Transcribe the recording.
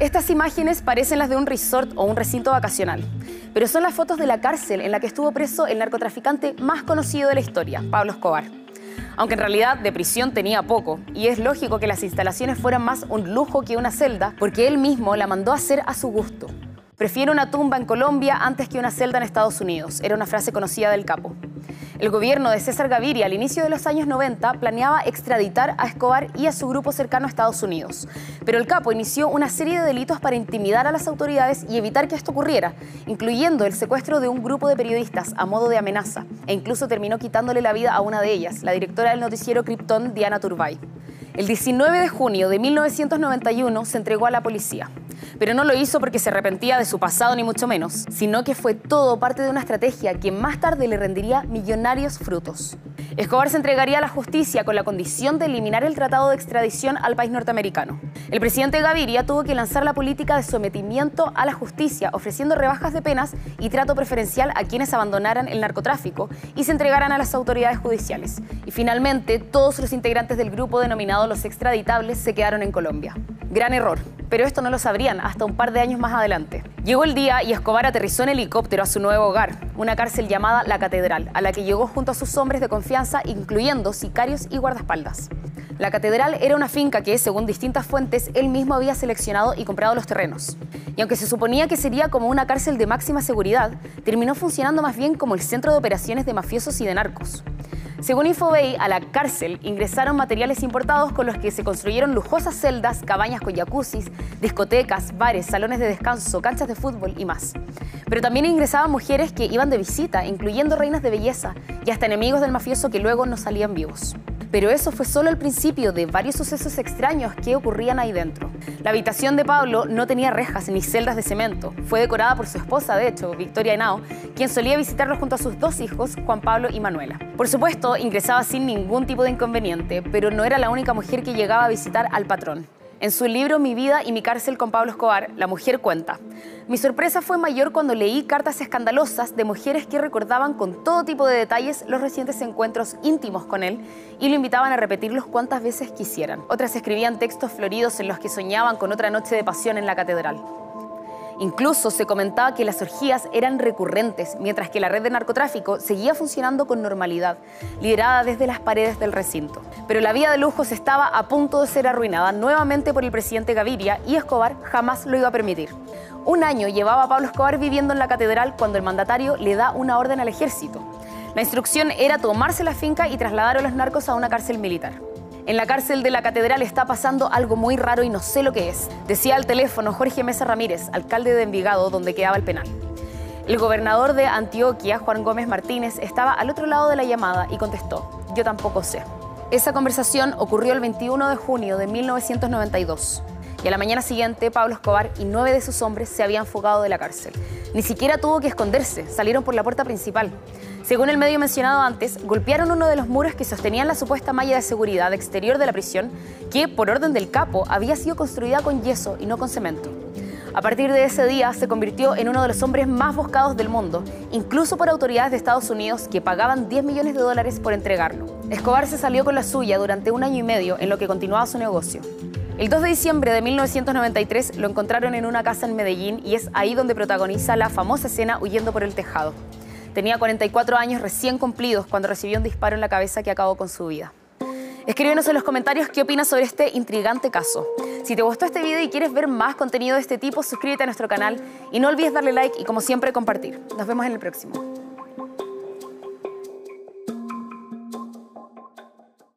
Estas imágenes parecen las de un resort o un recinto vacacional, pero son las fotos de la cárcel en la que estuvo preso el narcotraficante más conocido de la historia, Pablo Escobar. Aunque en realidad de prisión tenía poco, y es lógico que las instalaciones fueran más un lujo que una celda, porque él mismo la mandó a hacer a su gusto. Prefiero una tumba en Colombia antes que una celda en Estados Unidos, era una frase conocida del capo. El gobierno de César Gaviria al inicio de los años 90 planeaba extraditar a Escobar y a su grupo cercano a Estados Unidos. Pero el capo inició una serie de delitos para intimidar a las autoridades y evitar que esto ocurriera, incluyendo el secuestro de un grupo de periodistas a modo de amenaza, e incluso terminó quitándole la vida a una de ellas, la directora del noticiero Krypton, Diana Turbay. El 19 de junio de 1991 se entregó a la policía pero no lo hizo porque se arrepentía de su pasado ni mucho menos, sino que fue todo parte de una estrategia que más tarde le rendiría millonarios frutos. Escobar se entregaría a la justicia con la condición de eliminar el tratado de extradición al país norteamericano. El presidente Gaviria tuvo que lanzar la política de sometimiento a la justicia, ofreciendo rebajas de penas y trato preferencial a quienes abandonaran el narcotráfico y se entregaran a las autoridades judiciales. Y finalmente, todos los integrantes del grupo denominado los extraditables se quedaron en Colombia. Gran error, pero esto no lo sabrían hasta un par de años más adelante. Llegó el día y Escobar aterrizó en helicóptero a su nuevo hogar, una cárcel llamada La Catedral, a la que llegó junto a sus hombres de confianza, incluyendo sicarios y guardaespaldas. La catedral era una finca que, según distintas fuentes, él mismo había seleccionado y comprado los terrenos. Y aunque se suponía que sería como una cárcel de máxima seguridad, terminó funcionando más bien como el centro de operaciones de mafiosos y de narcos. Según Infobay, a la cárcel ingresaron materiales importados con los que se construyeron lujosas celdas, cabañas con jacuzzis, discotecas, bares, salones de descanso, canchas de fútbol y más. Pero también ingresaban mujeres que iban de visita, incluyendo reinas de belleza y hasta enemigos del mafioso que luego no salían vivos. Pero eso fue solo el principio de varios sucesos extraños que ocurrían ahí dentro. La habitación de Pablo no tenía rejas ni celdas de cemento. Fue decorada por su esposa, de hecho, Victoria Henao, quien solía visitarlo junto a sus dos hijos, Juan Pablo y Manuela. Por supuesto, ingresaba sin ningún tipo de inconveniente, pero no era la única mujer que llegaba a visitar al patrón. En su libro Mi vida y mi cárcel con Pablo Escobar, la mujer cuenta, mi sorpresa fue mayor cuando leí cartas escandalosas de mujeres que recordaban con todo tipo de detalles los recientes encuentros íntimos con él y lo invitaban a repetirlos cuantas veces quisieran. Otras escribían textos floridos en los que soñaban con otra noche de pasión en la catedral. Incluso se comentaba que las orgías eran recurrentes, mientras que la red de narcotráfico seguía funcionando con normalidad, liderada desde las paredes del recinto. Pero la vida de lujos estaba a punto de ser arruinada nuevamente por el presidente Gaviria y Escobar jamás lo iba a permitir. Un año llevaba Pablo Escobar viviendo en la catedral cuando el mandatario le da una orden al ejército. La instrucción era tomarse la finca y trasladar a los narcos a una cárcel militar. En la cárcel de la catedral está pasando algo muy raro y no sé lo que es, decía al teléfono Jorge Mesa Ramírez, alcalde de Envigado, donde quedaba el penal. El gobernador de Antioquia, Juan Gómez Martínez, estaba al otro lado de la llamada y contestó, yo tampoco sé. Esa conversación ocurrió el 21 de junio de 1992 y a la mañana siguiente Pablo Escobar y nueve de sus hombres se habían fugado de la cárcel. Ni siquiera tuvo que esconderse, salieron por la puerta principal. Según el medio mencionado antes, golpearon uno de los muros que sostenían la supuesta malla de seguridad exterior de la prisión, que, por orden del capo, había sido construida con yeso y no con cemento. A partir de ese día se convirtió en uno de los hombres más buscados del mundo, incluso por autoridades de Estados Unidos que pagaban 10 millones de dólares por entregarlo. Escobar se salió con la suya durante un año y medio en lo que continuaba su negocio. El 2 de diciembre de 1993 lo encontraron en una casa en Medellín y es ahí donde protagoniza la famosa escena huyendo por el tejado. Tenía 44 años recién cumplidos cuando recibió un disparo en la cabeza que acabó con su vida. Escríbenos en los comentarios qué opinas sobre este intrigante caso. Si te gustó este video y quieres ver más contenido de este tipo, suscríbete a nuestro canal y no olvides darle like y como siempre compartir. Nos vemos en el próximo.